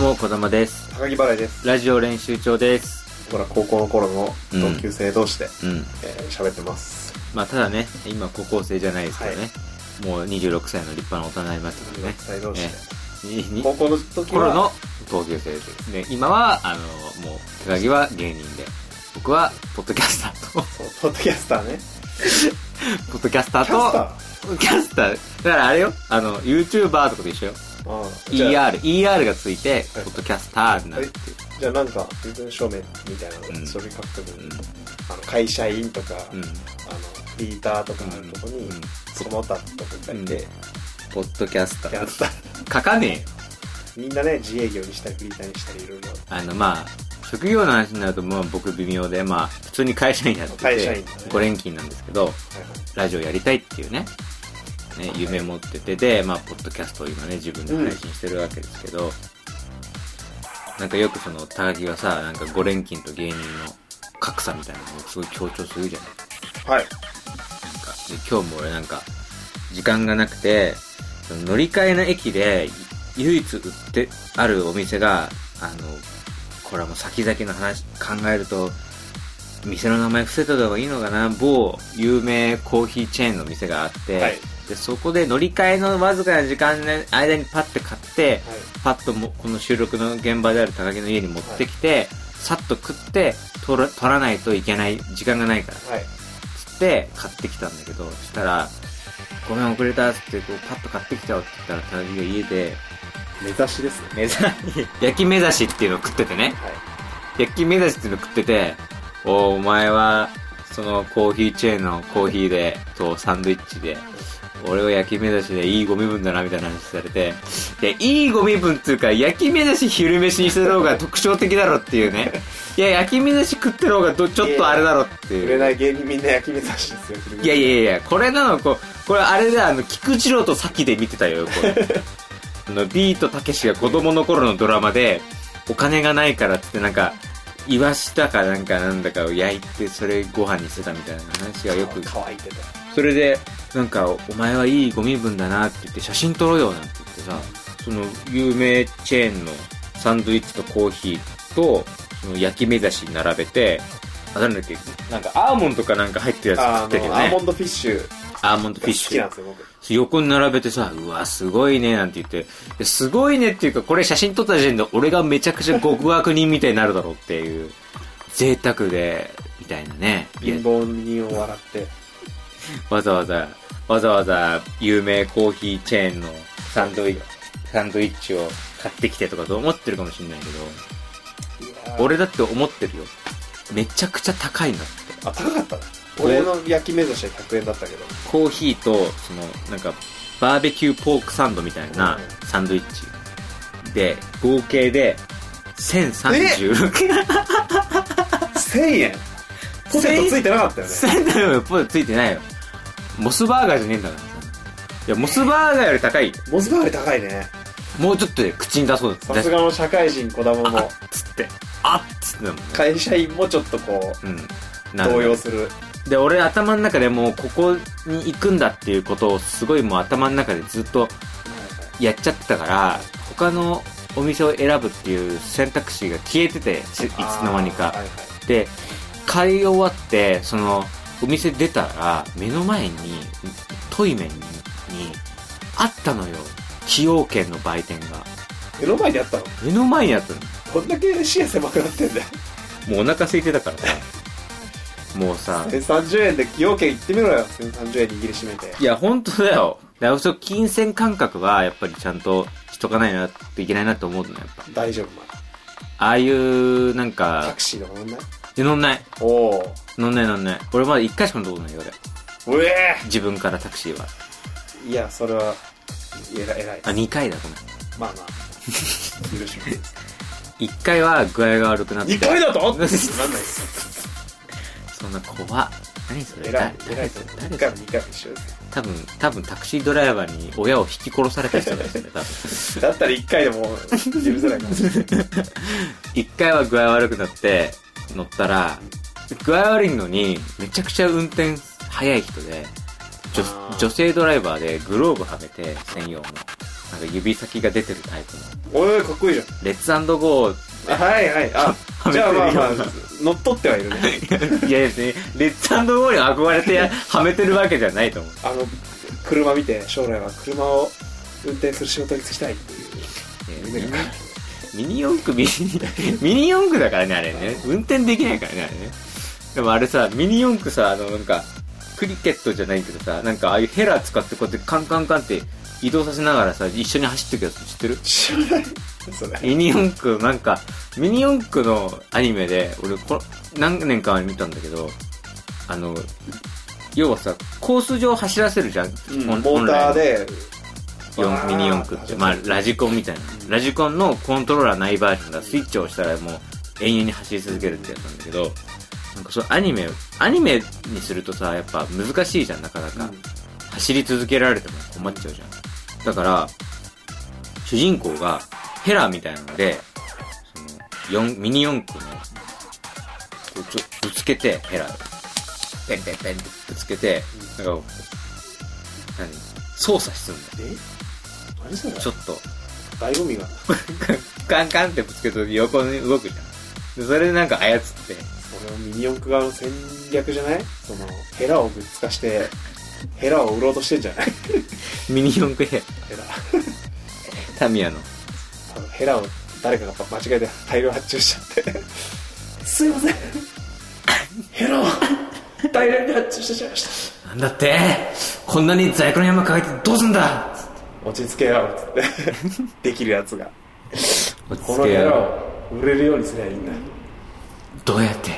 どうも、小玉です。高木払いですラジオ練習長です。僕ら高校の頃の同級生同士でうん。えー喋、ってますまあ、ただね、今高校生じゃないですからね。もう26歳の立派な大人になりましたからね16。歳同士で、にに高校の時は？頃の同級生ですね。今は、あの、もう、高木は芸人で、僕は、ポッドキャスターと、そうポッドキャスターね ポッドキャスターキャスタと、キャスター、だからあれよ、あの、YouTuber とかと一緒よ。ER、ER がついて、はい。ポッドキャスターになるっていう。じゃあなんか身分証明みたいなの、うん。それ書くときに、あの会社員とか。あのリーダーとかあるとこに、うん。その他とか書いて、うん。ポッドキャスター。キャスター書かねえよ。みんなね自営業にしたりフリーターにしたりいろいろ。あの、まあ、職業の話になると、まあ、僕微妙で、まあ、普通に会社員やってて、会社員だね。5連勤なんですけど、はい。ラジオやりたいっていうね、ね、夢持ってて、で、まあ、ポッドキャストを今ね、自分で配信してるわけですけど、なんかよくその、高木はさ、なんか5連勤と芸人の格差みたいなのをすごい強調するじゃない。はい。なんか、で今日も俺なんか、時間がなくて、その乗り換えの駅で、唯一売ってあるお店が、あの、これはもう先々の話考えると、店の名前伏せた方がいいのかな某有名コーヒーチェーンの店があって、はいでそこで乗り換えのわずかな時間の間にパッて買って、はい。パッともこの収録の現場である高木の家に持ってきて、さっと食って取ら取らないといけない時間がないからはい。つって買ってきたんだけどそしたら「ごめん遅れた」っつってこうパッと買ってきたよって言ったら高木が家で目指しですね。目指し 焼き目指しっていうのを食っててね。はい。焼き目指しっていうのを食ってて「おお前はそのコーヒーチェーンのコーヒーでとサンドイッチで俺は焼き目指しでいいゴミ分だなみたいな話されてでいいゴミ分っていうか焼き目指し昼飯にする方が特徴的だろっていうね。いや焼き目指し食ってる方がどちょっとあれだろっていう。売れない芸人みんな焼き目指しですよいやいやいや、これなの、こう、これあれで、あの、菊次郎と先で見てたよ、これ。あの、ビートたけしが子供の頃のドラマで、お金がないからってなんか、イワシだかなんかなんだかを焼いて、それご飯にしてたみたいな話がよく、乾いててそれで、なんか、お前はいいゴミ分だなって言って、写真撮ろうよなんて言ってさ、その、有名チェーンのサンドイッチとコーヒーと、その焼き目指し並べて、あ、なんだっけ、なんかアーモンドかなんか入ってるやつあ食ってるよねのアーモ。ンドフィッシュアーモンドフィッシュ好きなん。ですよ僕横に並べてさ、うわ、すごいね、なんて言って。ですごいねっていうか、これ写真撮った時点で俺がめちゃくちゃ極悪人みたいになるだろうっていう、贅沢で、みたいなね。貧乏人を笑ってわざわざ、わざわざ有名コーヒーチェーンのサンドイッチ、サンドイッチを買ってきてとかと思ってるかもしれないけど、俺だって思ってるよ。めちゃくちゃ高いなって。あ高かったね俺の焼き目指しは100円だったけど。コーヒーと、その、なんか、バーベキューポークサンドみたいなうん。サンドイッチ。で、合計で、1036 1000円？ポテトついてなかったよね。1000だよ、ポテトついてないよ。モスバーガーじゃねえんだからさ。いや、モスバーガーより高い。モスバーガーより高いねもうちょっとで口に出そうさすがの社会人子供あっもつって。あっつってだもんね。会社員もちょっとこうん。うなる動揺するで、俺頭の中でもうここに行くんだっていうことをすごいもう頭の中でずっとやっちゃってたから、他のお店を選ぶっていう選択肢が消えてて、ついつの間にか。はいはいで、買い終わって、その、お店出たら、目の前に、トイメンに、あったのよ。崎陽軒の売店が。目の前にあったの？目の前にあったの。こんだけ視野狭くなってんだよもうお腹空いてたからさ。もうさ、1030円で崎陽軒行ってみろよ1030円握りしめていや、本当だよ。だから金銭感覚は、やっぱりちゃんとしとかないなっていけないなと思うのよ、やっぱ。大丈夫まああいう、なんタか、クシーとか乗んないえ乗んない。おお乗んない乗んない。俺まだ一回しか乗ったことないよ、俺。うえ自分からタクシーは。いやそれは偉い偉いあ、二回だ、ごめん。まあまあ 許します一回は具合が悪くなって。2回だと？なんないっすそんな怖っ。何それ？偉い誰偉いと誰1回も2回も一緒多分、多分タクシードライバーに親を引き殺された人ですよね、多分。だったら1回でも許せないかもしれない 一回は具合悪くなって乗ったら、具合悪いのにめちゃくちゃ運転早い人で、女性ドライバーでグローブはめて専用の。なんか指先が出てるタイプの、おいかっこいいじレッツゴー。はいはい。あ じゃあまあまあ乗っ取ってはいるね。いや別に、レッツゴーに憧れてやはめてるわけじゃないと思う。あの車見て将来は車を運転する仕事に就きたい。っていう夢がミニ四駆ミニ、ミニ四駆だからね、あれね。運転できないからね、あれね。でもあれさ、ミニ四駆さ、あの、なんか、クリケットじゃないけどさ、なんかああいうヘラ使ってこうやってカンカンカンって移動させながらさ、一緒に走ってくやつ知ってる？知らないそれミニ四駆、なんか、ミニ四駆のアニメで、俺こ、何年か前に見たんだけど、あの、要はさ、コース上走らせるじゃん。本モーターでミニ四駆って、まあ、ラジコンみたいな。ラジコンのコントローラーないバージョンがスイッチを押したらもう永遠に走り続けるってやつなんだけど、なんかそうアニメ、アニメにするとさ、やっぱ難しいじゃん、なかなか。うん走り続けられても困っちゃうじゃん。だから、主人公がヘラみたいなので、その、四ミニ四駆の、こうちょぶつけて、ヘラで。ペンペンペンってぶつけて、なんか何？操作するんだよ。え何それ。ちょっと、醍醐味が。カンカンってぶつけると横に動くじゃん。でそれでなんか操って、それをミニ四駆側の戦略じゃない？そのヘラをぶっつかして ヘラを売ろうとしてんじゃない？ミニ四駆ヘヘラ。タミヤの。ヘラを誰かが間違えて大量発注しちゃって。すいません。ヘラを大量に発注してしまいました。なんだって。こんなに在庫の山抱えてどうすんだ落ち着けよっつって できるやつが落ちこのヘラ着けよ。を売れるようにすりゃいいんだどうやって？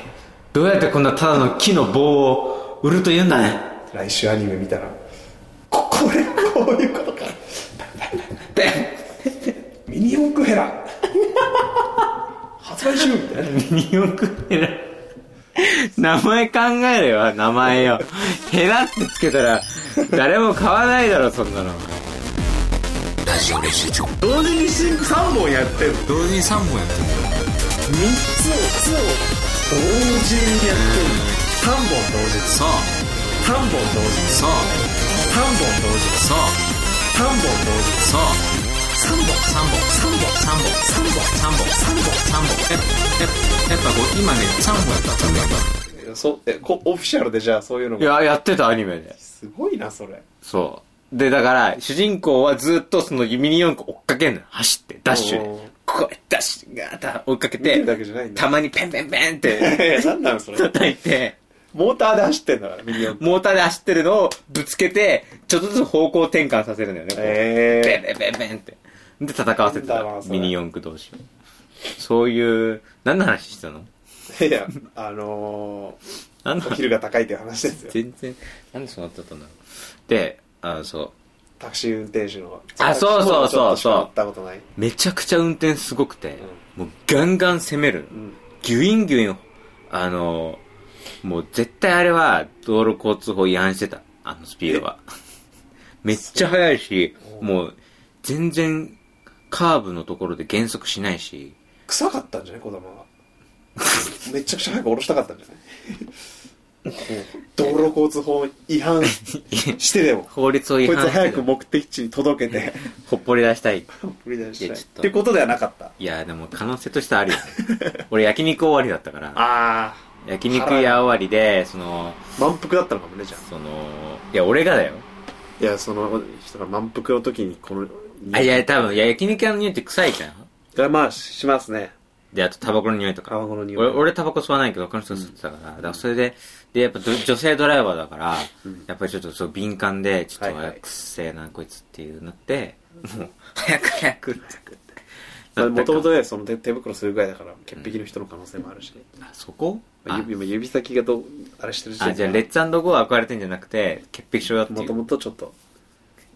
どうやってこんなただの木の棒を売ると言うんだね？来週アニメ見たらここれこういうことかでミニ四駆ヘラ発売中みたいなミニ四駆ヘラ。名前考えれよ、名前よ。ヘラってつけたら、誰も買わないだろ、そんなの。ラジオ練習長同時に3本やってる。同時に3本やってる。3つを同時。にやってる3本同時。そう、3本。同時そう、3本。同時そう、3本。同時そう。3本。3本。3本。3本。3本。3本、3本、3本。やっぱ、やっぱこう、今ね、3本。やった、3本。やったそえこオフィシャルでじゃあそういうのた。いや、やってた、アニメで。すごいなそれそう。で、だから、主人公はずっとそのミニ四駆追っかけんのよ。走って、ダッシュで。こうダッシュ、ガーッと追っかけてたまにペンペンペンっいてやいやなんなのそれ叩いて、モーターで走ってんだからミニ四駆モーターで走ってるのをぶつけて、ちょっとずつ方向転換させるんだよね。えペンペンペンペンって。で、戦わせてたミニ四駆同士を。そういう、何の話してたの？えいやあのー、お昼が高いっていう話ですよ全然、なんでそうなっちゃったんだろう。で、あの、そう。タクシー運転手のあそうそうそうそう。めちゃくちゃ運転すごくて、もうガンガン攻める。うん。ギュインギュイン、あの、もう絶対あれは道路交通法違反してた。あのスピードは。めっちゃ速いし、もう全然カーブのところで減速しないし、臭かったんじゃない？児玉が。めちゃくちゃ早く降ろしたかったんじゃない？道路交通法違反してでも 法律を違こいつ早く目的地に届けて ほっぽり出したい。振り出したいってことではなかったいや、でも可能性としてはあるよね。俺焼肉終わりだったから、ああ焼肉屋終わりで、その、満腹だったのかもねじゃその、いや、俺がだよ。あいやその人が満腹の時にこのあ、いや、多分、いや、焼肉屋の匂いって臭いじゃん。まあしますねで、あとタバコの匂いとか。タバコの匂い俺、俺タバコ吸わないけど、他の人吸ってたから。だからそれで、で、やっぱど女性ドライバーだから、やっぱりちょっとそう敏感で、ちょっと、はいはい。くっせえな、こいつっていうなって、もう、早く早くって。もともとねその手手袋するぐらいだから潔癖の人の可能性もあるし、あ、そこ？あ指今指先がどうあれしてる時あ、じゃあ、レッツゴーは憧れてんじゃなくて、潔癖症だって。もともとちょっと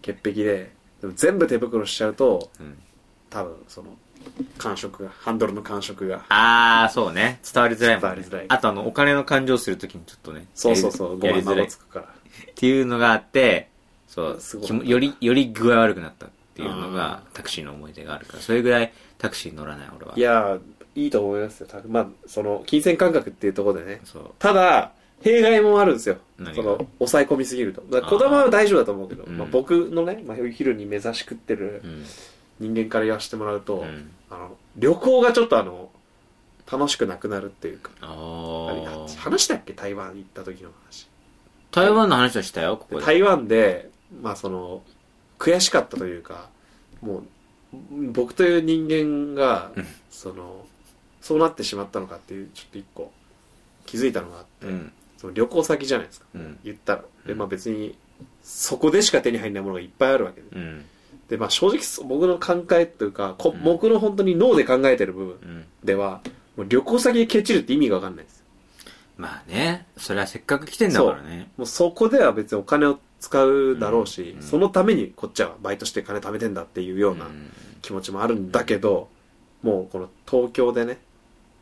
潔癖ででも全部手袋しちゃうとうん。多分その感触がハンドルの感触があー、そうね。伝わりづらいもん、ね。伝わりづらいあと、あの、お金の勘定するときにちょっとね。そうそうそうごま孫つ。くからっていうのがあって、そうすごい気もより、より具合悪くなったっていうのがあタクシーの思い出があるから、それぐらいタクシー乗らない俺は。いやーいいと思いますよたまあその金銭感覚っていうところでねそう。ただ弊害もあるんですよ。その、抑え込みすぎると。子供は大丈夫だと思うけど、うんまあ、僕のね、まあ、昼に目指し食ってるうん人間から言わせてもらうと、うん。あの、旅行がちょっとあの、楽しくなくなるっていうか、話したっけ？台湾行った時の話。台湾の話はしたよここで。台湾で、まあその、悔しかったというか、もう、僕という人間がうん、その、そうなってしまったのかっていう、ちょっと一個、気づいたのがあって、うん。その旅行先じゃないですか。うん。言ったら。で、うん。まあ別に、そこでしか手に入らないものがいっぱいあるわけで。うんで、まあ正直僕の考えというか、こうん。僕の本当に脳で考えてる部分うん。では、もう旅行先でケチるって意味がわかんないです。まあね。それはせっかく来てんだからね。もうそこでは別にお金を使うだろうし、うんそのためにこっちはバイトして金貯めてんだっていうような気持ちもあるんだけど、もうこの東京でね、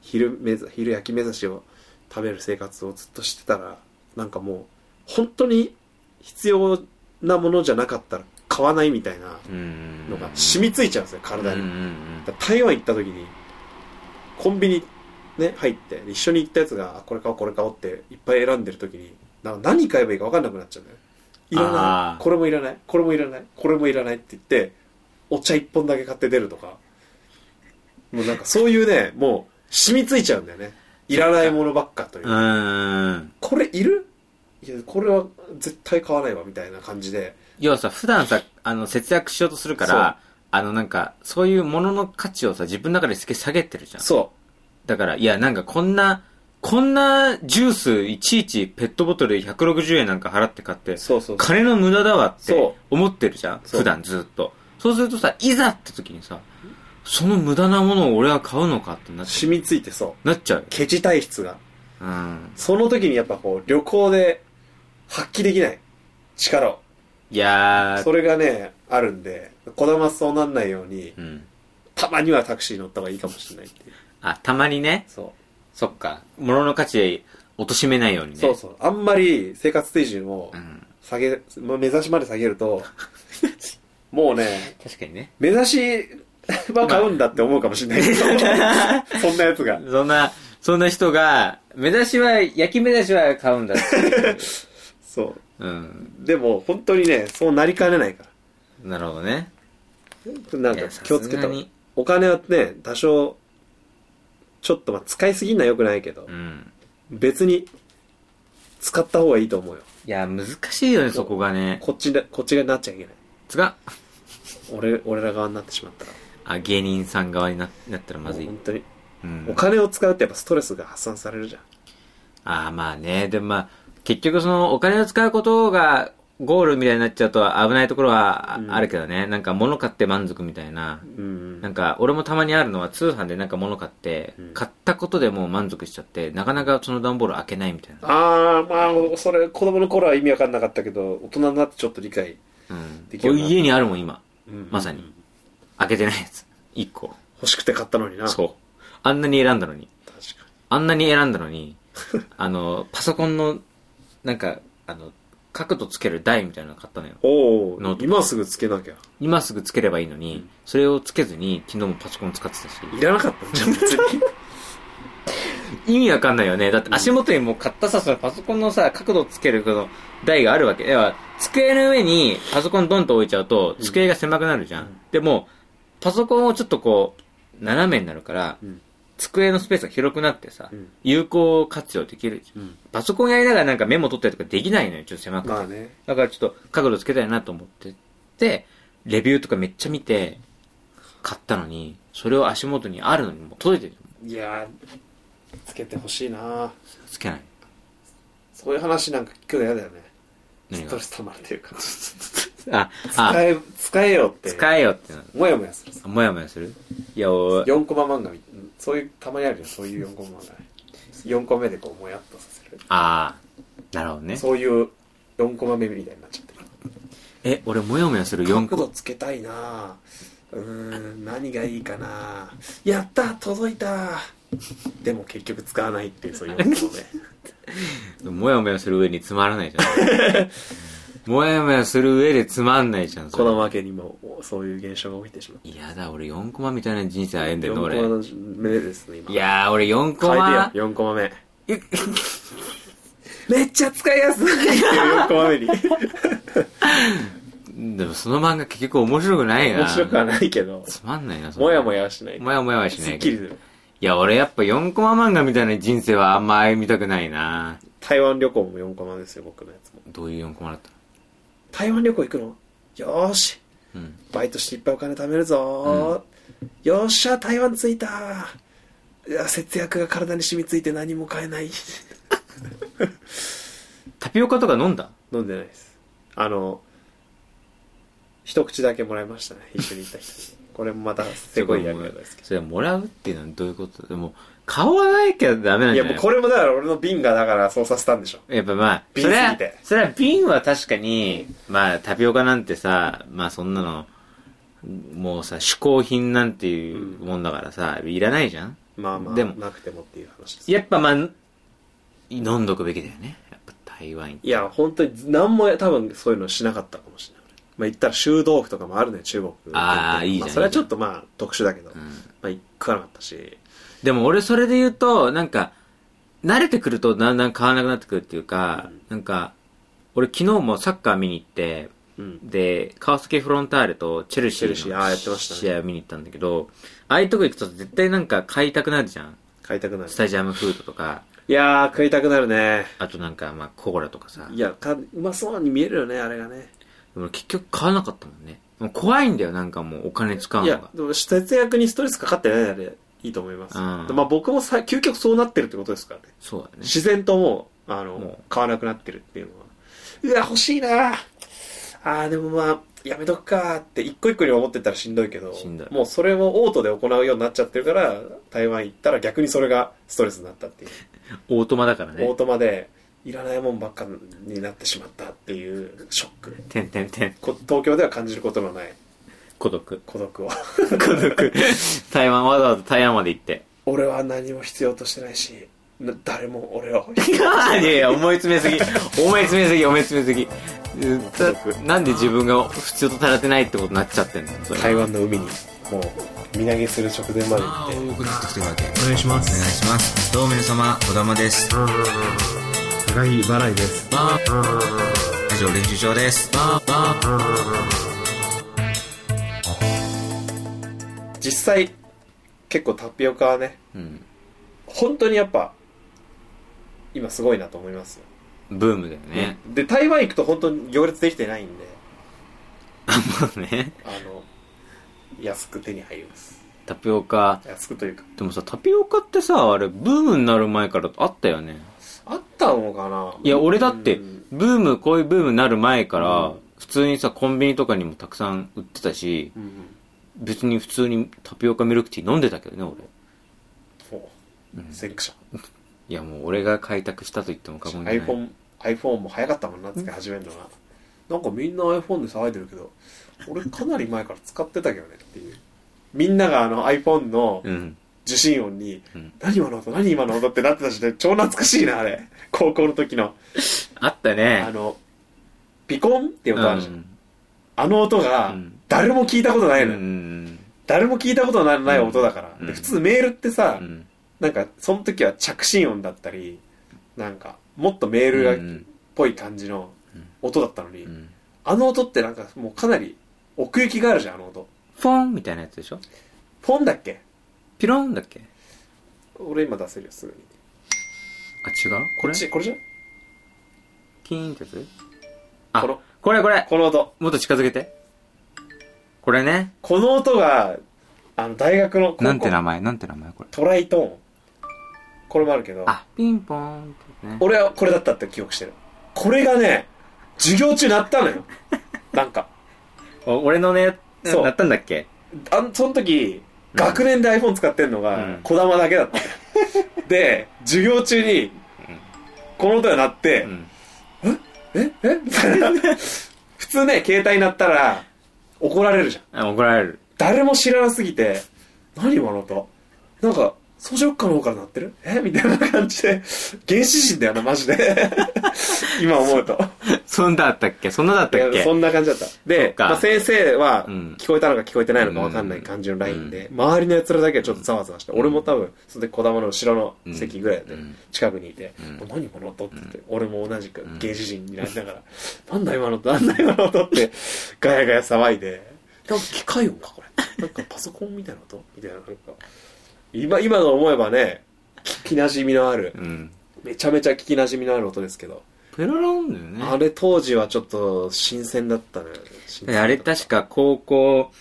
昼めざ、昼焼き目指しを食べる生活をずっとしてたら、なんかもう、本当に必要なものじゃなかったら買わないみたいなうんのが染みついちゃうんですよ、体に。台湾行った時に、コンビニね、入って、一緒に行ったやつが、あこれ買おう、これ買おうっていっぱい選んでる時に、何買えばいいか分かんなくなっちゃうんだよ。いらない。これもいらない。これもいらない。これもいらないって言って、お茶一本だけ買って出るとか。もうなんかそういうね、もう染みついちゃうんだよね。いらないものばっかというこれいる？いや、これは絶対買わないわ、みたいな感じで。要はさ普段さあの節約しようとするからあのなんかそういうものの価値をさ自分の中で下げてるじゃんそだからいやなんかこんなこんなジュースいちいちペットボトルで160円なんか払って買ってう。そうそうそう。金の無駄だわってそ思ってるじゃんそう普段ずっとそうするとさいざって時にさその無駄なものを俺は買うのかってなっちゃ染みついてそう。うなっちゃうよケチ体質が。うんその時にやっぱこう、旅行で発揮できない力を。いやー。それがね、あるんで、こだまそうなんないように、うん。たまにはタクシー乗った方がいいかもしれないっていう。あたまにね。そそっか。物の価値で貶としめないようにう。ね。そうそう。あんまり生活水準をうん。下げ、まあ目指しまで下げると、もうね、確かにね。目指しは買うんだって思うかもしれない。けど、そんなやつが。そんなそんな人が目指しは焼き目指しは買うんだって。いう。そうんう。でも、本当にね、そうなりかねないかなるほどねら。なんか気をつけたお金はね、多少、ちょっとまあ使いすぎんのは良くないけどう、ん別に使った方がいいと思うよ。いや難しいよねそこがねこっちで、こっちがなっちゃいけない。つが俺、俺ら側になってしまったら。あ芸人さん側にななったらまずいもう本当に。うんお金を使うってやっぱストレスが発散されるじゃん。ああまあねでもまあ結局そのお金を使うことがゴールみたいになっちゃうと危ないところはあるけどね、なんか物買って満足みたいな。うん。なんか俺もたまにあるのは通販でなんか物買って、うん。買ったことでもう満足しちゃってなかなかその段ボール開けないみたいな。ああ、まあ、それ、子供の頃は意味わかんなかったけど、大人になってちょっと理解。うん。できるな俺家にあるもん今。うん。まさに。開けてないやつ。1個。欲しくて買ったのにな。そう。あんなに選んだのに。確かあんなに選んだのに あのパソコンのなんかあの角度つける台みたいなの買ったのよ。おおノート今すぐつけなきゃ。今すぐつければいいのに、それをつけずに昨日もパソコン使ってたし。いらなかったんじゃん、別に。意味わかんないよね。だって足元にもう買ったさそのパソコンのさ角度つけるこの台があるわけ。要は机の上にパソコンドンと置いちゃうと机が狭くなるじゃん、うん。でもパソコンをちょっとこう斜めになるから、うん机のスペースが広くなってさ、うん有効活用できるうん。パソコンやりながらなんかメモ取ったりとかできないのよちょっと狭くて、まあね。だからちょっと角度つけたいなと思ってでレビューとかめっちゃ見て買ったのにそれを足元にあるのにもう届いてるいやーつけてほしいなつけないそういう話なんか聞くの嫌だよね。ストレス溜まるっていうか。ああ使え、使えよって。使えよってもやもやする。もやもやする？いやお4コマ漫画みそういう、たまにあるよ、そういう4コマ漫画ね。4個目でこう、もやっとさせる。ああなるほどねそういう4コマ目みたいになっちゃってる。え俺もやもやする4角度つけたいなうーん、何がいいかなやった届いたでも結局使わないっていう、そういう4個目。もやもやする上につまらないじゃん もやもやする上でつまんないじゃんそれこのわけにも、そういう現象が起きてしまう。いやだ俺4コマみたいな人生歩んでるの4俺コマの目ですね、今。いやー俺4コ変えマてよ、4コマ目。めっちゃ使いやすいっていう4コマ目に。でもその漫画結局面白くないな。面白くはないけど、つまんないな、それもやもやはしない。もやもやはしないけど。すっきりする。いや、俺やっぱ4コマ漫画みたいな人生はあんま歩みたくないな。台湾旅行も4コマですよ、僕のやつも。どういう4コマだった台湾旅行行くの？よーし。うん。バイトしていっぱいお金貯めるぞー、よっしゃ、台湾着いたいや節約が体に染みついて何も買えない。タピオカとか飲んだ？飲んでないです。あの、一口だけもらいましたね、一緒に行った人に。これもまた、すごいやり方ですけ それもらうっていうのはどういうこと？でも、買わないきゃダメなど。いや、んじゃない？もうこれもだから俺の瓶がだからそうさせたんでしょ。やっぱまあ、瓶それはすぎて、それは瓶は確かに、まあタピオカなんてさ、まあそんなの、もうさ、嗜好品なんていうもんだからさ、いらないじゃんまあまあ、でもなくてもっていう話です。やっぱまあ、飲んどくべきだよね。やっぱ台湾いや、本当に何も多分そういうのしなかったかもしれない。まあ言ったら修道府とかもあるね、中国。あーいいじゃんまあそれはちょっとまあ特殊だけど、んまあ行かなかったし。でも俺それで言うと、なんか、慣れてくるとだんだん買わなくなってくるっていうか、なんか、俺昨日もサッカー見に行って、うん。で、川崎フロンターレとチェルシチェルシーーあーやってましたねの試合を見に行ったんだけど、ああいうとこ行くと絶対なんか買いたくなるじゃん。買いたくなるス。タジアムフードとか、いやー、食いたくなるね。あとなんかまあコーラとかさ。いや、かうまそうに見えるよね、あれがね。でも俺結局買わなかったもんね。もう怖いんだよ、なんかもうお金使ういやのが、。でも節約にストレスかかってないならいいと思います。うんでまあ僕もさ、究極そうなってるってことですからね。そうだね。自然ともう、あの、も買わなくなってるっていうのは。うわ、欲しいなあーでもまあ、やめとくかって一個一個に思ってたらしんどいけど、いもうそれをオートで行うようになっちゃってるから、台湾行ったら逆にそれがストレスになったっていう。オートマだからオーね。トマで、いらないもんばっかになってしまったっていうショック。てんてんてん。こ東京では感じることのない孤独。孤独を。孤独。台湾、わざわざ台湾まで行って。俺は何も必要としてないし、な誰も俺を。いやいや、思い詰めすぎ。思い詰めすぎ、思い詰めすぎ。だなんで自分が必要と足らてないってことになっちゃってんの？台湾の海に、もう、身投げする直前まで行って。送ってきてるわけ。お願いしまお願い。します。どうも皆様、小玉です。高木払いです。ラジオ練習場です。実際、結構タピオカはね、うん。本当にやっぱ、今すごいなと思いますよ。ブームだよね。で、台湾行くと本当に行列できてないんで、もうね。あの、安く手に入ります。タピオカ。安くというか。でもさ、タピオカってさ、あれ、ブームになる前からあったよね。あったのかな？いや、俺だってうん、ブーム、こういうブームになる前からうん、普通にさ、コンビニとかにもたくさん売ってたし、うん別に普通にタピオカミルクティー飲んでたけどね、俺。もう、先駆者。いや、もう俺が開拓したと言っても過言じゃない。iPhone、iPhone も早かったもんな、使い始めるのが。なんかみんな iPhone で騒いでるけど、俺かなり前から使ってたけどねっていう。みんながあの iPhone のうん。受信音に、うん何今の音何今の音ってなってたしね、超懐かしいな、あれ。高校の時の。あったね。あの、ピコンっていう音あるじゃん。うんあの音がうん、誰も聞いたことないのよ。うん。誰も聞いたことのない音だから。うんで普通メールってさ、うん。なんか、その時は着信音だったり、なんか、もっとメールがっうんぽい感じの音だったのに、うんあの音ってなんかもうかなり奥行きがあるじゃん、あの音。フォンみたいなやつでしょ？フォンだっけ？ピロンだっけ？俺今出せるよ、すぐに。あ、違う？これ？これじゃん？キーンってやつ？あ、このこれこれこの音。もっと近づけて。これね。この音が、あの、大学のなんて名前？なんて名前これ？トライトーン。これもあるけど、あ、ピンポーンってね。俺はこれだったって記憶してる。これがね、授業中鳴ったのよ。なんか。お俺のね、そうなったんだっけ？あんその時、学年で iPhone 使ってんのうがん、小玉だけだったのよ。で、授業中に、この音が鳴って、うん。え？え？みたいな。普通ね、携帯鳴ったら、怒られるじゃん。あ、怒られる。誰も知らなすぎて、何今の音なんか、装飾家の方から鳴ってる？え？みたいな感じで、原始人だよな、マジで。今思うと。そんなだったっけ？そんなだったっけ？そんな感じだった。で、か。まあ、先生はうん。聞こえたのか聞こえてないのか分かんない感じのラインで、周りの奴らだけはちょっとざわざわして、俺も多分、それで小玉の後ろの席ぐらいでうん。近くにいて、うん何この音？って言って、俺も同じく芸術人になりながら、なんだ今の音、なんだ今の音？って、ガヤガヤ騒いで、なんか機械音かこれ。なんかパソコンみたいな音？みたいな、なんか。今、今の思えばね、聞き馴染みのある、うん。めちゃめちゃ聞き馴染みのある音ですけど、ペロロンだよね。あれ当時はちょっと新鮮だったね。新鮮だったあれ確か高校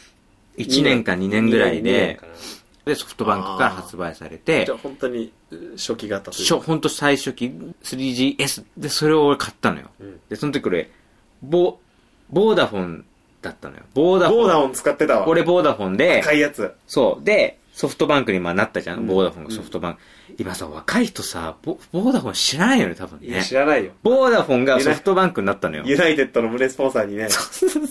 1年か2年ぐらいでで、ソフトバンクから発売されてじゃ、あ本当に初期型というしょ、ほんと最初期 3GS で、それを俺買ったのよ。うんで、その時俺、ボ、ボーダフォンだったのよ。ボーダフォン。ボーダフォン使ってたわ。俺ボーダフォンで、赤いやつ。そう。で、ソフトバンクにまあなったじゃん。うんボーダフォンがソフトバンク。今さ、若い人さ、ボボーダフォン知らないよね、多分いや、ね知。らないよ。ボーダフォンがソフトバンクになったのよ。ユナイテッドの胸スポンサーにね、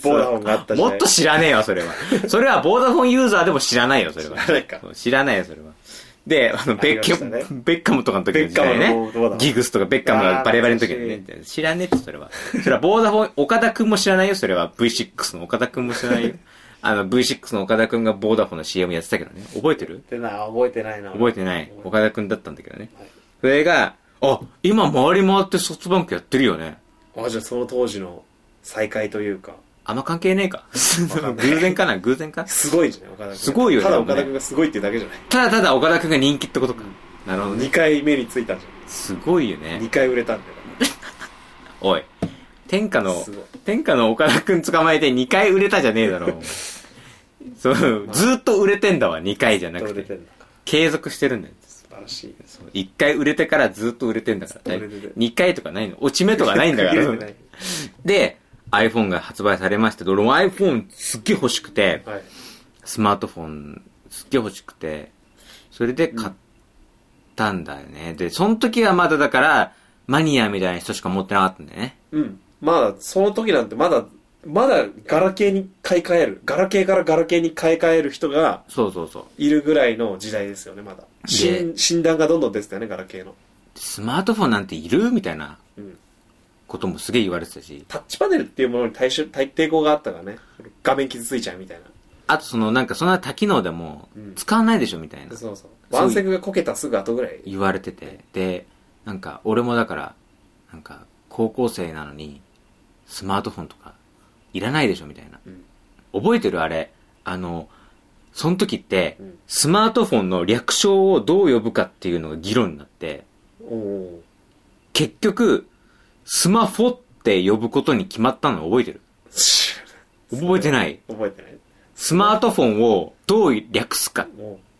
ボーダフォンがあったもっと知らねえわ、それは。それはボーダフォンユーザーでも知らないよ、それは。知らないかそう知らないよ、それは。で、あの、ベッケありましたねベッカムとかの時の時ねン。ギグスとかベッカムがバレバレの時にね懐。知らねえって、それは。それはボーダフォン、岡田くんも知らないよ、それは。V6 の岡田くんも知らないよ。あの、V6 の岡田くんがボーダフォンの CM やってたけどね。覚えてる？ってな、覚えてないな。覚えてない。岡田くんだったんだけどね。はいそれが、あ、今回り回ってソフトバンクやってるよね。あ、じゃあその当時の再会というか、あんま関係ねえか。か偶然かな？偶然か？すごいじゃない、岡田君。すごいよねただ岡田君がすごいっていうだけじゃない。ただただ岡田くんが人気ってことか。なるほどね2。回目についたんじすごいよゃん。ね2。回売れたんだよ。おい。天下の天下の岡田くん捕まえて2回売れたじゃねえだろ。そう、ずーっと売れてんだわ、2回じゃなくて。継続してるんだよ。素晴らしい。そう1回売れてからずっと売れてんだから。ずっと売れてて2回とかないの。落ち目とかないんだから で、iPhone が発売されましたけど、俺も iPhone すっげえ欲しくて、はい。スマートフォンすっげえ欲しくて、それで買ったんだよね。で、その時はまだだから、マニアみたいな人しか持ってなかったんだよね。うん。まだ、その時なんてまだ、まだガラケーに買い替える。ガラケーからガラケーに買い替える人がそうそうそう。いるぐらいの時代ですよね、まだ。診診断がどんどん出てたよね、ガラケーの。スマートフォンなんているみたいなうん。こともすげえ言われてたし。タッチパネルっていうものに対し対抵抗があったからね。画面傷ついちゃうみたいな。あとそのなんかそんな多機能でもうん使わないでしょみたいなそうそう。ワンセグがこけたすぐ後ぐらい。言われてて。で、なんか俺もだから、なんか高校生なのにスマートフォンとかいらないでしょみたいな。うん覚えてるあれ。あの、その時ってうん、スマートフォンの略称をどう呼ぶかっていうのが議論になって、結局、スマホって呼ぶことに決まったの覚えてるー。覚えてない覚えてない。スマートフォンをどう略すかっ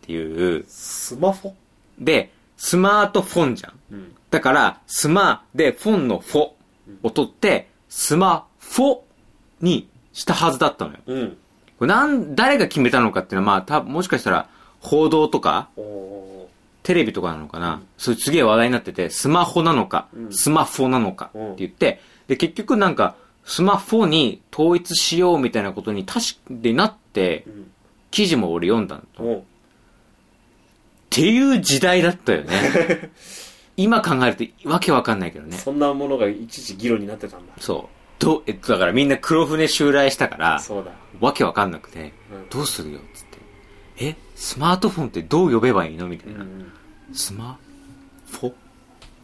ていう。スマホ？で、スマートフォンじゃん。うん。だから、スマでフォンのフォを取って、スマフォにしたはずだったのよ。うん。これなん、誰が決めたのかっていうのは、まあ、たもしかしたら、報道とか、おおテレビとかなのかな、それすげえ話題になってて、スマホなのか、うんスマフォなのかって言って、で、結局なんか、スマフォに統一しようみたいなことに確かでなって。記事も俺読んだの。っていう時代だったよね。今考えるとわけわかんないけどね。そんなものが一時議論になってたんだ。そう。どう、えっと、だからみんな黒船襲来したから、そうだ。わけわかんなくて、うんどうするよっつって。え、スマートフォンってどう呼べばいいのみたいな。うん。スマ、フォ？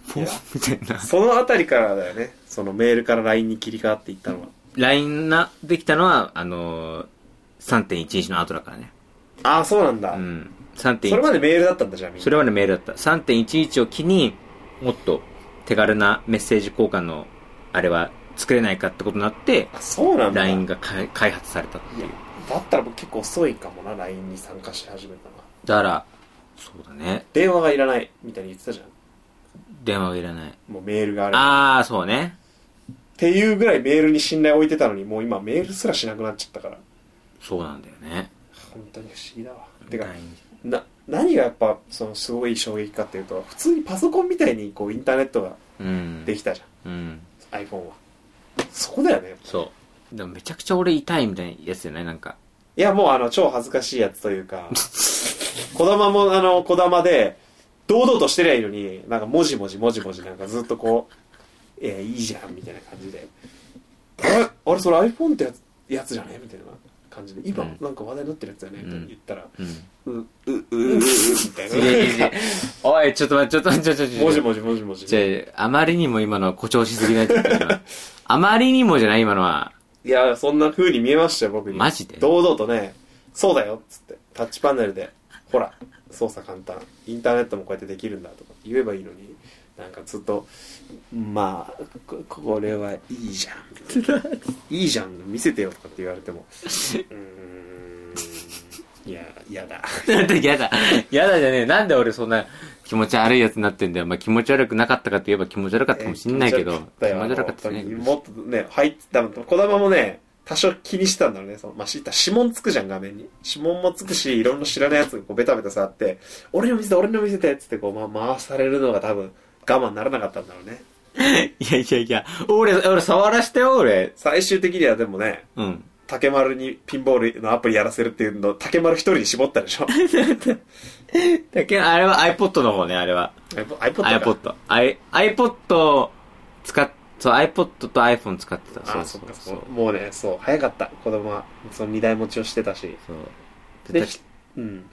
フォ？みたいな。そのあたりからだよね。そのメールから LINE に切り替わっていったのは。LINE な、できたのは、あのー、3.11の後だからね。ああ、そうなんだ。うん。それま3.1、でメールだったんだ、じゃあみんな。それまでメールだった。3.11を機に、もっと手軽なメッセージ交換の、あれは作れないかってことになって、あ、そうなんだ。LINE が開開発されたっていう。だったら僕結構遅いかもな、LINE に参加し始めたのは。だから、そうだね。電話がいらない、みたいに言ってたじゃん。電話はいらない。もうメールがあれば。あー、そうね。っていうぐらいメールに信頼を置いてたのに、もう今メールすらしなくなっちゃったから。そうなんだよね。本当に不思議だわ。てか、な、何がやっぱ、その、すごい衝撃かっていうと、普通にパソコンみたいに、こう、インターネットがうん。できたじうん。ゃん。iPhone は。そこだよね。そう。でもめちゃくちゃ俺痛いみたいなやつよね、なんか。いや、もうあの、超恥ずかしいやつというか、小玉も、あの、小玉で、堂々としてりゃいいのに、なんか、もじもじもじもじなんかずっとこう、えいいじゃん、みたいな感じで、あれそれ iPhone ってやつやつじゃね？みたいな感じで今うんなんか話題になってるやつだよね？みたいな言ったらうん。うううううみたいいやいやいやなおい、ちょっと待って、ちょっと待って、ちょっと待って。もじもじもじもじじゃあ、あまりにも今のは誇張しすぎないって言った今あまりにもじゃない今のは。いやそんな風に見えましたよ僕に。マジで？堂々とねそうだよっつって。タッチパネルで。ほら操作簡単。インターネットもこうやってできるんだとか言えばいいのになんかずっとまあここれはいいじゃんいいじゃん見せてよとかって言われても。うーん。いや嫌だ。なんだ、やだ。やだじゃねえ。なんで俺そんな気持ち悪いやつになってんだよ。まあ気持ち悪くなかったかって言えば気持ち悪かったかもしんないけど。気えー持ち悪かったね。もっとね入ってたの児玉もね多少気にしてたんだろうねそのまあ、知った指紋つくじゃん画面に指紋もつくしいろんな知らないやつがこうベタベタ触って俺の見せて俺の見せてっつってこう、まあ、回されるのが多分我慢ならなかったんだろうね いやいやいや、俺、俺触らしたよ、俺。最終的にはでもねうん。竹丸にピンボールのアプリやらせるっていうのを竹丸一人に絞ったでしょ だけど、あれは iPod の方ね、あれは。iPod か。iPod。I、iPod 使っ、そう、iPod と iPhone 使ってた。ああそっかそっか。もうねそう早かった。子供は。その二台持ちをしてたし。そう。でで、うん。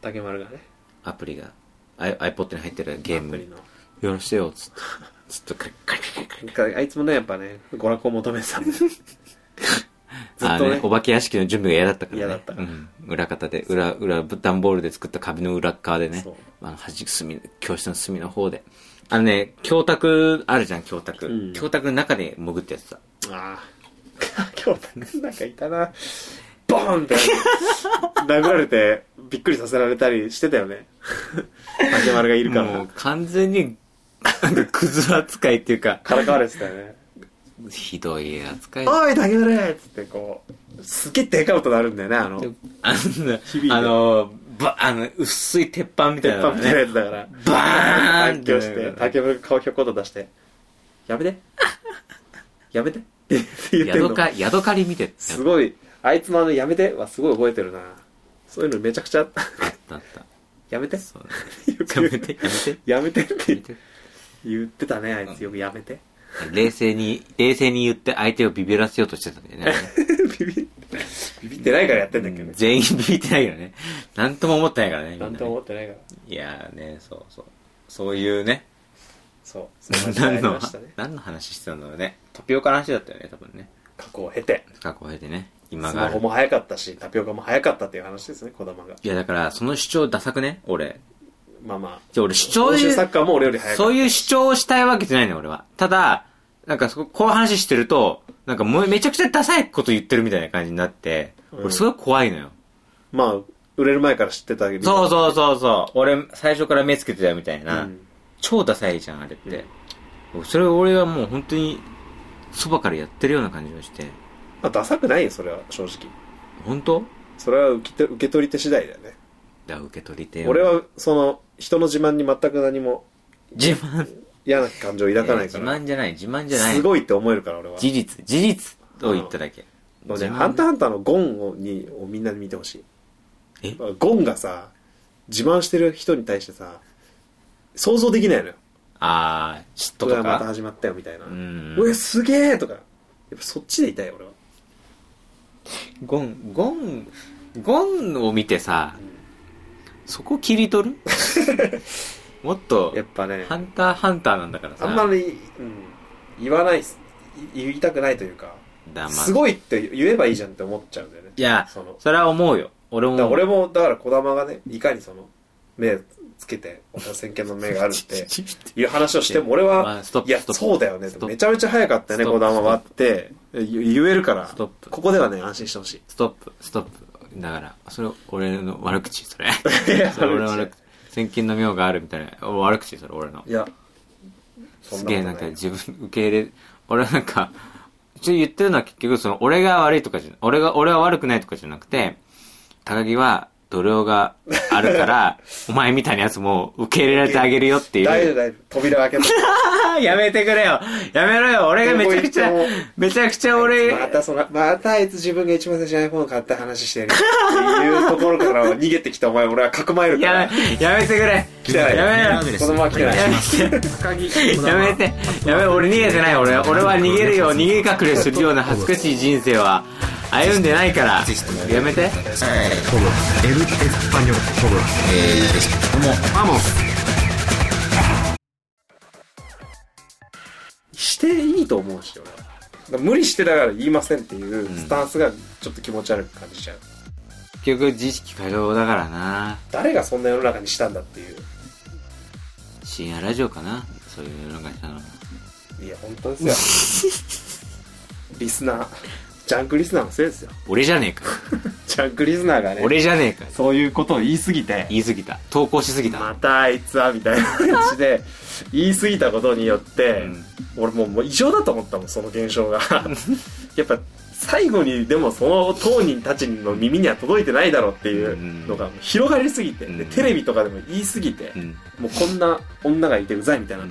竹丸がね。アプリが、I- iPod に入ってるゲームアプリの。やらしてよ、つって。ずっとカリカリカリカリあいつもねやっぱね娯楽を求めてたんで ずっあのねとね、お化け屋敷の準備が嫌だったからね。嫌だったうん。裏方で、裏、裏、段ボールで作った壁の裏っ側でね。あの、端、隅、教室の隅の方で。あのね、教託あるじゃん、教託。うん教託の中で潜ってやってた。ああ今日なんかいたなボーンって殴られてびっくりさせられたりしてたよね 竹丸がいるかもうら完全に、なんかクズ扱いっていうか、からかわれてたよねひどい扱い。おい竹丸っつってこうすげえでかい音鳴るんだよねあの。あの、て。あの、ば、あの、薄い鉄板みたいなのが鉄板みたいなやね。つだから。バーン反響して竹丸が顔ひょこっと出してやめて。やめて。って言ってんの。ヤドカ、リ見て。すごい。あいつのあのやめてはすごい覚えてるな。そういうのめちゃくちゃあった。あった。やめて。そうね。やめて、やめて。やめてってやめて。言ってたねあいつ。よくやめて冷静に、冷静に言って相手をビビらせようとしてたんだよね。ビビビビってないからやってんだけどね全員ビビってないけどね。なんとも思ってないからね。なんとも思ってないからいやーね、そうそう。そういうね。そうそ 何の何の話してたんだろうね。タピオカの話だったよね、多分ね。過去を経て過去を経てね。今が。スマホも早かったしタピオカも早かったっていう話ですね児玉がいや、だから、その主張ダサくね俺。まあまあじゃあ俺主張でサッカーも俺より早かったそういう主張をしたいわけじゃないのよ、俺は。ただ、なんかそこ、こう話してると、なんかもうめちゃくちゃダサいこと言ってるみたいな感じになって、うん俺すごい怖いのよ。まあ売れる前から知ってたけどそうそうそうそう。俺、最初から目つけてたみたいな。うん超ダサいじゃん、あれって。それを俺はもう本当に、そばからやってるような感じがして。まあダサくないよそれは正直本当？それは受けて受け取り手次第だよねだ受け取り手俺、はその人の自慢に全く何も自慢？嫌な感情を抱かない自から慢じゃない、自慢じゃない。すごいって思えるから俺は事実、事実を言っただけ。もうね、ハンターハンターのゴンをにをみんなに見てほしい。え？ゴンがさ、自慢してる人に対してさ、想像できないのよ。あー、嫉妬とか？また始まったよみたいな。う。うんえ、すげえとか。やっぱそっちでいたい俺は。ゴン、ゴン、ゴンを見てさ、そこ切り取る？もっとやっ、ぱね、ハンターハンターなんだからさ。あんまり、うん、言わない言いたくないというか、すごいって言えばいいじゃんって思っちゃうんだよね。いやその、それは思うよ。俺も。俺も、だから児玉がね、いかにその、目つけて、俺は先見の目があるって、いう話をしても俺まはいやそうだよねめちゃめちゃ早かったよね児玉はって言言えるからストップここではね安心してほしいストップ、ストップ。だから、それ、俺の悪口、それ。それ俺の悪悪口。先見の妙があるみたいな。悪口、それ俺の。いやそすんなことなげえないんか自分受け入れ、俺はなんか、ちょ言ってるのは結局その俺が悪いとかじゃ、俺が、俺は悪くないとかじゃなくて、高木は度量があるから、お前みたいなやつも受け入れられてあげるよっていう。大丈夫大丈夫。扉開けた。やめてくれよ。やめろよ。俺がめちゃくちゃめちゃくちゃ俺、またその、またあいつ自分が一番最初に iPhone 買った話してる。っていうところから逃げてきたお前俺はかくまえるから。や。め、やめてくれ。来てないやめろ子供は来てない。やめて。やめて、やめ、俺逃げてない、俺。俺は逃げるよ、逃げ隠れするような恥ずかしい人生は歩んでないから。やめて。El español, todo. Vamos. していいと思うし俺はだから無理してだから言いませんっていうスタンスがちょっと気持ち悪く感じちゃう、結局、自意識過剰だからな。誰がそんな世の中にしたんだっていう深夜ラジオかなそういう世の中にしたの。いや本当ですよリスナージャンクリスナーのせいですよ俺じゃねえか。ジャンクリスナーがね俺じゃねえか。そういうことを言いすぎて、言い過ぎた。投稿しすぎた。またあいつはみたいな感じで 言い過ぎたことによって、うん俺もうもう異常だと思ったもんその現象が やっぱ最後にでもその当人たちの耳には届いてないだろうっていうのが広がりすぎて、うんでテレビとかでも言い過ぎて、うん。もうこんな女がいてうざいみたいな、うん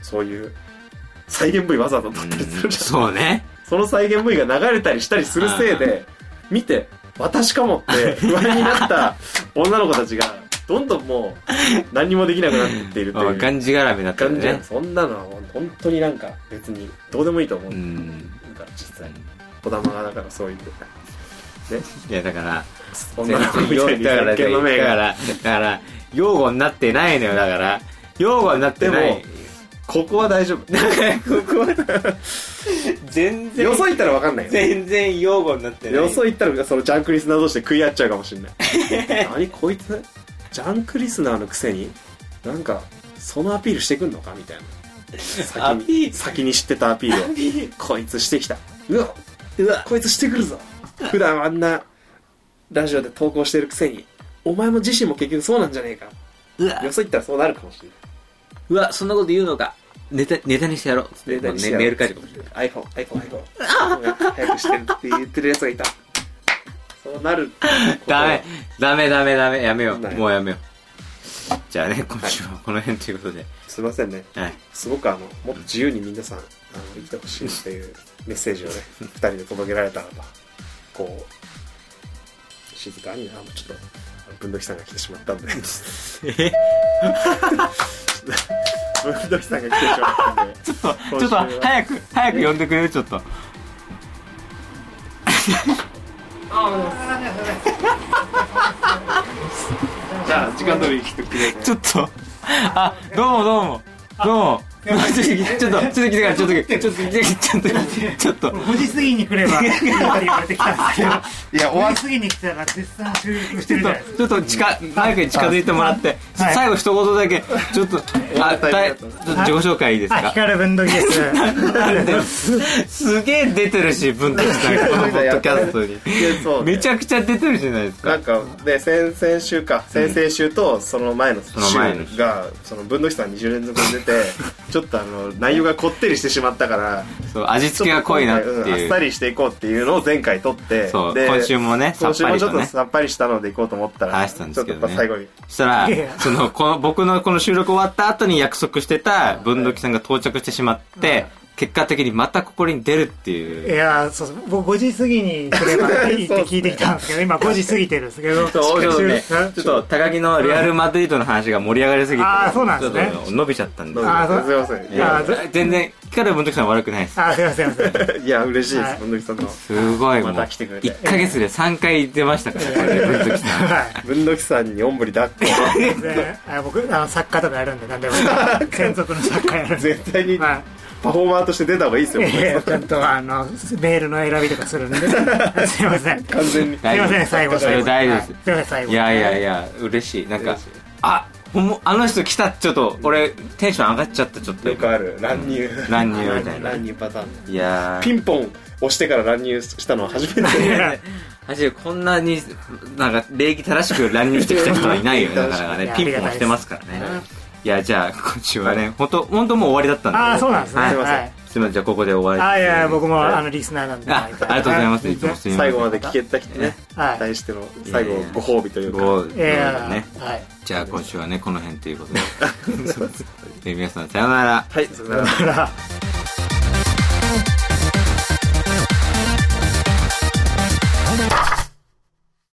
そういう再現部位わざわざ撮ったりするじゃん、そうね。その再現部位が流れたりしたりするせいで見て私かもって不安になった 女の子たちがどんどんもう何にもできなくなっているというがんじがらめになった感じね。そんなのは本当になんか別にどうでもいいと思う、うん。から実際児玉がだからそういうねいや、だから、女の子みたいにだから、だから、だから、用語になってないのよ、だから。用語になってない。ここは大丈夫。ここは、全然、よそ行ったら分かんないよ。全然用語になってない。よそ行ったらそのジャンクリスナー同士で食い合っちゃうかもしれない。何こいつ？ジャンクリスナーのくせに？なんかそのアピールしてくんのかみたいな。先に先に知ってたアピールを。こいつしてきた。うわうわこいつしてくるぞ。普段あんなラジオで投稿してるくせにお前も自身も結局そうなんじゃねえか。うわ。よそ行ったらそうなるかもしれないうわ、そんなこと言うのか。ネタ、ネタにしてやろう。データにしてやるメメール書いてるかもしれない。iPhone、iPhone、iPhone。早くしてるって言ってる奴がいた。そうなる。ダメ、ダメ、ダメ、ダメ、やめよう。ないもうやめよう。じゃあね、今週はこの辺ということで。すいませんね。はい。すごくあの、もっと自由に皆さん、あの、生きてほしいっていうメッセージをね、二人で届けられたらと。こう、静かに、あ、もうちょっと、文土器さんが来てしまったんで。え？文土器さんが来てしまったんで。ちょっとちょっと、早く、早く呼んでくれる？ちょっと。じゃあ、時間通りに来てくれて。ちょっと、あ、どうもどうも。どうも。ちょっと、ちょっと、ちょっと来てから、ちょっと、ちょっと、ちょっと、ちょっと、ちょっと。5時過ぎに来れば って言われてきたんですけど。いや、終わ5時過ぎに来たら絶賛収録してるじゃないですか。ちょっと近、マイクに近づいてもらって、はい。最後一言だけ、ちょっと、あ、だい。ちょっと自己紹介いいですあ、か光る分度器で す。すげえ出てるし、文化さんがこのポッドキャストに。めちゃくちゃ出てるじゃないですか。なんかで先々週か。先々週とその前の週。がその文土器さん2週連続で出てちょっとあの内容がこってりしてしまったからそう、味付けが濃いなってちょっと今回うんあっいう。さりしていこうっていうのを前回撮ってでそう今週もね今週もちょっとさっぱりとね。さっぱりしたのでいこうと思ったら話したんですけどね。ちょっと最後に。そしたらその、この、僕のこの収録終わった後に約束してた文土器さんが到着してしまって、結果的にまたここに出るっていいう。やそうそう。僕5時過ぎに来ればいいって 聞いてきたんですけど今5時過ぎてるんですけど。ちょっとね、収録ちょっと高木のリアルマドリードの話が盛り上がりすぎて、あーそうなんですね。ちょっと伸びちゃったんで。あーそう。すいません。いいや全然、光る文土器さん悪くないです。あすいませんすいません。いや嬉しいではいす文土器さんの。すごいもう、また来てくれて。1ヶ月で3回出ましたから、文土器さん。はい。文土器さんにおんぶに抱っこ僕あの作家とかやるんで何でも。専属の作家やるんで。絶対に。はパフォーマーとして出た方がいいですよいいやいやちゃんとあのメールの選びとかするんで すいません。完全に。すいません最後。それ大丈夫です。はいすいません最後。いやいやいや、嬉しい。なんかあ、ほんも、あの人来た。ちょっと、俺、テンション上がっちゃった、ちょっと。よくある。乱入。乱入みたいな。乱入パターン。いやー。ピンポン押してから乱入したのは初めて。いやマジでこんなに、なんか、礼儀正しく乱入してきた人はいないよね、なかなかね。ピンポンしてますからね。いやじゃあ今週はね本当本当もう終わりだったんで。ああそうなんですね、すい。ません、すみませんじゃあここで終わり。あいや僕も、あのリスナーなんで。ありがとうございますい。つもすません。最後まで聞けた人ね、はい、対しての最後ご褒美というか。とでね、はい、じゃあ今週はねこの辺ということで。で 皆さんさようなら。はいさようなら。you.